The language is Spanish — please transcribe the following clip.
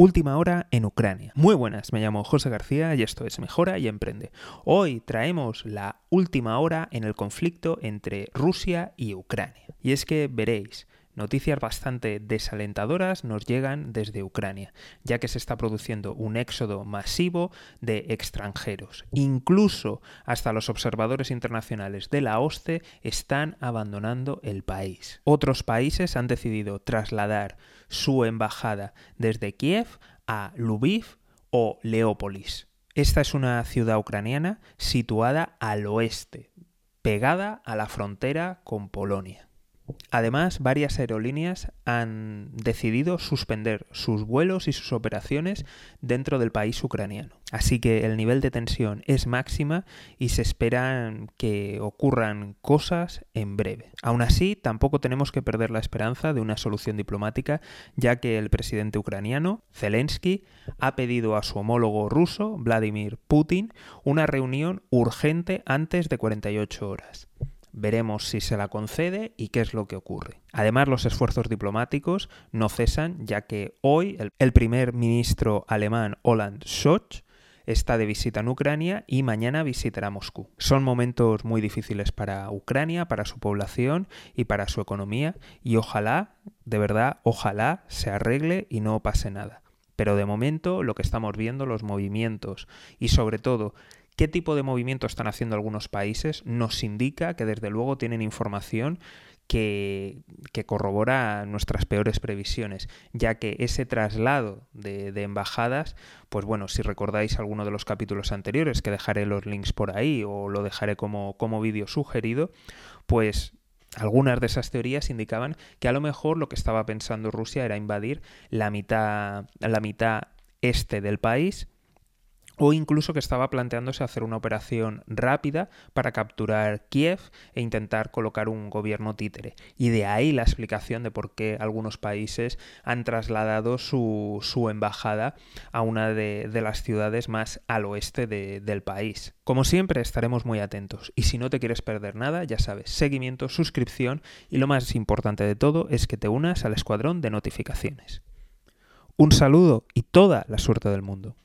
Última hora en Ucrania. Muy buenas, me llamo José García y esto es Mejora y Emprende. Hoy traemos la última hora en el conflicto entre Rusia y Ucrania. Y es que veréis, Noticias bastante desalentadoras nos llegan desde Ucrania, ya que se está produciendo un éxodo masivo de extranjeros. Incluso hasta los observadores internacionales de la OSCE están abandonando el país. Otros países han decidido trasladar su embajada desde Kiev a Lviv o Leópolis. Esta es una ciudad ucraniana situada al oeste, pegada a la frontera con Polonia. Además, varias aerolíneas han decidido suspender sus vuelos y sus operaciones dentro del país ucraniano. Así que el nivel de tensión es máxima y se esperan que ocurran cosas en breve. Aún así, tampoco tenemos que perder la esperanza de una solución diplomática, ya que el presidente ucraniano, Zelensky, ha pedido a su homólogo ruso, Vladimir Putin, una reunión urgente antes de 48 horas. Veremos si se la concede y qué es lo que ocurre. Además, los esfuerzos diplomáticos no cesan, ya que hoy el, primer ministro alemán Olaf Scholz está de visita en Ucrania y mañana visitará Moscú. Son momentos muy difíciles para Ucrania, para su población y para su economía y ojalá, de verdad, ojalá se arregle y no pase nada. Pero de momento lo que estamos viendo, los movimientos y sobre todo qué tipo de movimiento están haciendo algunos países nos indica que desde luego tienen información que, corrobora nuestras peores previsiones, ya que ese traslado de, embajadas, pues bueno, si recordáis alguno de los capítulos anteriores, que dejaré los links por ahí o lo dejaré como, como vídeo sugerido, pues algunas de esas teorías indicaban que a lo mejor lo que estaba pensando Rusia era invadir la mitad, la mitad este del país o incluso que estaba planteándose hacer una operación rápida para capturar Kiev e intentar colocar un gobierno títere. Y de ahí la explicación de por qué algunos países han trasladado su, embajada a una de, las ciudades más al oeste del país. Como siempre estaremos muy atentos y si no te quieres perder nada, ya sabes, seguimiento, suscripción y lo más importante de todo es que te unas al escuadrón de notificaciones. Un saludo y toda la suerte del mundo.